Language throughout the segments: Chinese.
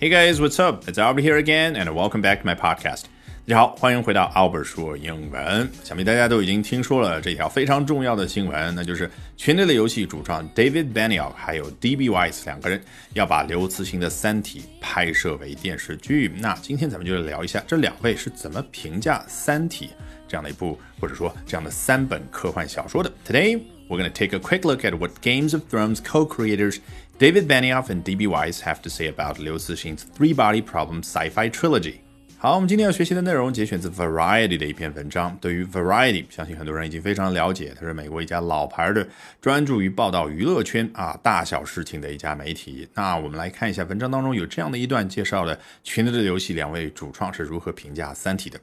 Hey guys, what's up? It's Albert here again, and welcome back to my podcast. 大家好，欢迎回到 Albert 说英文。想必大家都已经听说了这条非常重要的新闻，那就是《权力的游戏》主创 David Benioff 还有 D.B. Weiss 两个人要把刘慈欣的《三体》拍摄为电视剧。那今天咱们就来聊一下这两位是怎么评价《三体》这样的一部，或者说这样的三本科幻小说的。Today we're going to take a quick look at what Games of Thrones co-creators David Benioff and D.B. Weiss have to say about Liu Cixin's three-body problem sci-fi trilogy. 好，我们今天要学习的内容节选自 Variety 的一篇文章。对于 Variety，相信很多人已经非常了解，它是美国一家老牌的专注于报道娱乐圈啊大小事情的一家媒体。那我们来看一下文章当中有这样的一段介绍的《权力的游戏》两位主创是如何评价《三体》的。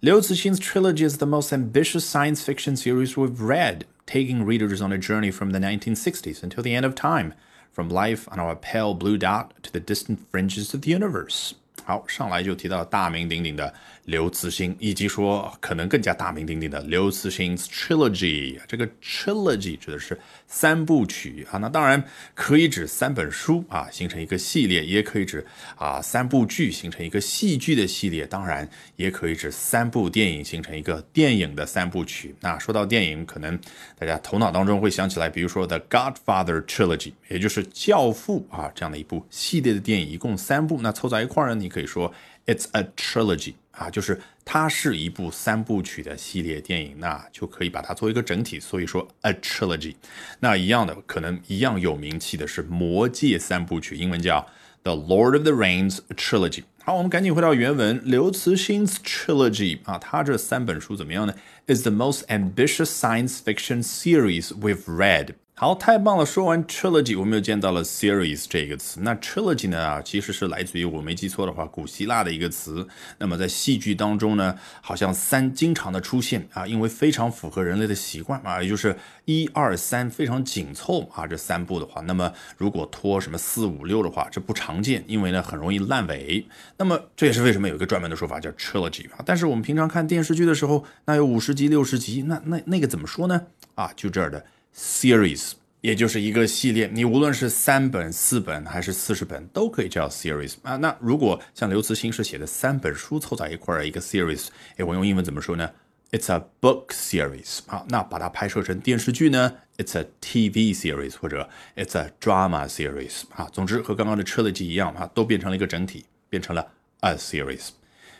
Liu Cixin's trilogy is the most ambitious science fiction series we've read, taking readers on a journey from the 1960s until the end of time, from life on our pale blue dot to the distant fringes of the universe. 好，上来就提到大名鼎鼎的刘慈欣，以及说可能更加大名鼎鼎的刘慈欣 trilogy。这个 trilogy 指的是三部曲啊，那当然可以指三本书啊，形成一个系列，也可以指啊三部剧形成一个戏剧的系列，当然也可以指三部电影形成一个电影的三部曲。那说到电影，可能大家头脑当中会想起来，比如说 The Godfather trilogy，也就是教父啊这样的一部系列的电影，一共三部，那凑在一块儿呢，你可以说 it's a trilogy 啊，就是它是一部三部曲的系列电影，那就可以把它作为一个整体，所以说 a trilogy。那一样的，可能一样有名气的是《魔戒》三部曲，英文叫 The Lord of the Rings trilogy。好，我们赶紧回到原文，刘慈欣 trilogy 啊，他这三本书怎么样呢？Is the most ambitious science fiction series we've read。好，太棒了！说完 trilogy，我们又见到了 series 这个词。那 trilogy 呢，其实是来自于我没记错的话，古希腊的一个词。那么在戏剧当中呢，好像三经常的出现啊，因为非常符合人类的习惯啊，也就是一二三非常紧凑啊，这三部的话，那么如果拖什么四五六的话，这不常见，因为呢很容易烂尾。那么这也是为什么有一个专门的说法叫 trilogy 啊。但是我们平常看电视剧的时候，那有五十集、六十集，那那那个怎么说呢？啊，就这儿的。Series，也就是一个系列，你无论是三本、四本还是四十本，都可以叫 series 啊。那如果像刘慈欣是写的三本书凑在一块儿一个 series，哎，我用英文怎么说呢？It's a book series 啊。那把它拍摄成电视剧呢？It's a TV series 或者 It's a drama series 啊。总之和刚刚的 trilogy 一样啊，都变成了一个整体，变成了 a series。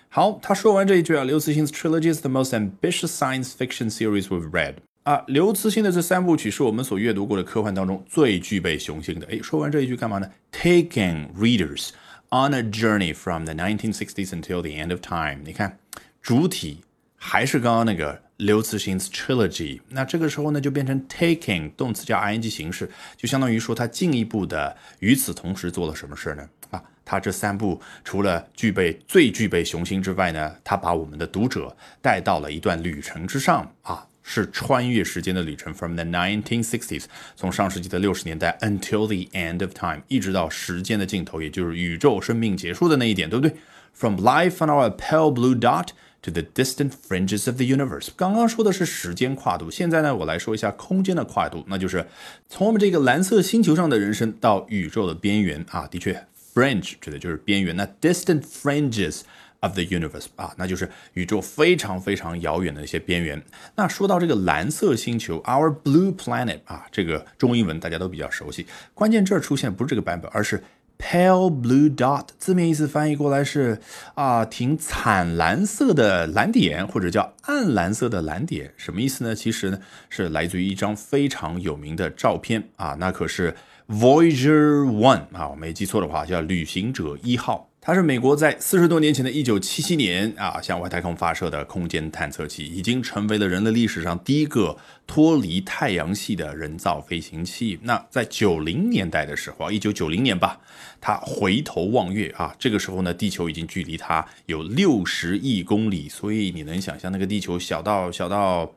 好，他说完这一句啊，刘慈欣的 trilogy is the most ambitious science fiction series we've read。啊，刘慈欣的这三部曲是我们所阅读过的科幻当中最具备雄心的。诶，说完这一句干嘛呢？Taking readers on a journey from the 1960s until the end of time。你看，主体还是刚刚那个刘慈欣 's trilogy。那这个时候呢，就变成 taking 动词加 ing 形式，就相当于说他进一步的与此同时做了什么事呢？啊，他这三部除了具备最具备雄心之外呢，他把我们的读者带到了一段旅程之上啊。是穿越时间的旅程，from the 1960s，从上世纪的六十年代，until the end of time，一直到时间的尽头，也就是宇宙生命结束的那一点，对不对？From life on our pale blue dot to the distant fringes of the universe。刚刚说的是时间跨度，现在呢，我来说一下空间的跨度，那就是从我们这个蓝色星球上的人生到宇宙的边缘啊。的确，fringe 指的就是边缘，那 distant fringes。Of the universe 啊，那就是宇宙非常非常遥远的一些边缘。那说到这个蓝色星球，our blue planet 啊，这个中英文大家都比较熟悉。关键这儿出现不是这个版本，而是 pale blue dot，字面意思翻译过来是啊，挺惨蓝色的蓝点，或者叫暗蓝色的蓝点。什么意思呢？其实呢是来自于一张非常有名的照片啊，那可是 Voyager One 啊，我没记错的话叫旅行者一号。它是美国在四十多年前的一九七七年啊向外太空发射的空间探测器，已经成为了人类历史上第一个脱离太阳系的人造飞行器。那在九零年代的时候，一九九零年吧，它回头望月啊，这个时候呢，地球已经距离它有六十亿公里，所以你能想象那个地球小到小到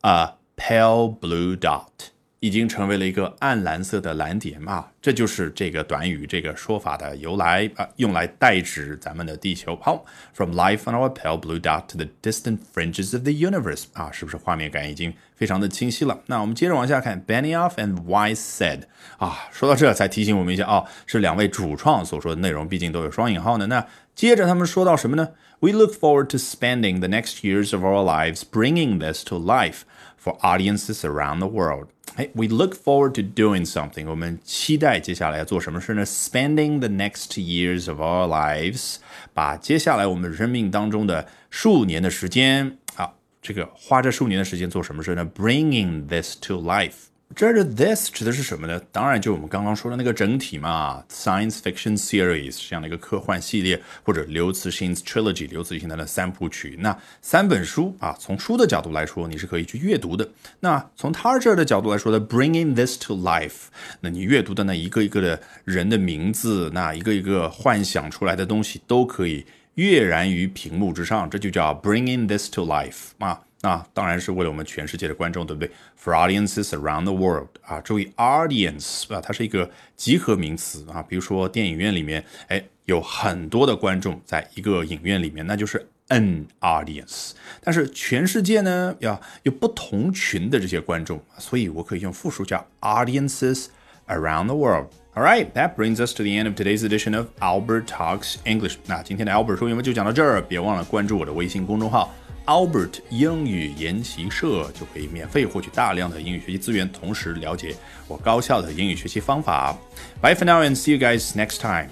啊，pale blue dot。已经成为了一个暗蓝色的蓝点啊，这就是这个短语这个说法的由来啊，用来代指咱们的地球。好，From life on our pale blue dot to the distant fringes of the universe 啊，是不是画面感已经非常的清晰了？那我们接着往下看，Benioff and Weiss said 啊，说到这才提醒我们一下哦，是两位主创所说的内容，毕竟都有双引号的。那接着他们说到什么呢？We look forward to spending the next years of our lives bringing this to life for audiences around the world. 哎，we look forward to doing something。我们期待接下来要做什么事呢？Spending the next years of our lives，把接下来我们生命当中的数年的时间啊，这个花这数年的时间做什么事呢？Bringing this to life。 这儿的 this 指的是什么呢？当然就我们刚刚说的那个整体嘛，science fiction series 这样的一个科幻系列，或者刘慈欣 trilogy 刘慈欣他的三部曲。那三本书啊，从书的角度来说，你是可以去阅读的。那从他这儿的角度来说呢，bringing this to life，那你阅读的那一个一个的人的名字，那一个一个幻想出来的东西，都可以跃然于屏幕之上，这就叫 bringing this to life 啊。那当然是为了我们全世界的观众，对不对？For audiences around the world 啊，注意 audience 啊，它是一个集合名词啊。比如说电影院里面，哎，有很多的观众在一个影院里面，那就是 an audience。但是全世界呢，要有不同群的这些观众，所以我可以用复数叫 audiences around the world。All right, that brings us to the end of today's edition of Albert Talks English。那今天的 Albert 说英文就讲到这儿，别忘了关注我的微信公众号。Albert 英语研习社就可以免费获取大量的英语学习资源，同时了解我高效的英语学习方法。Bye for now and see you guys next time.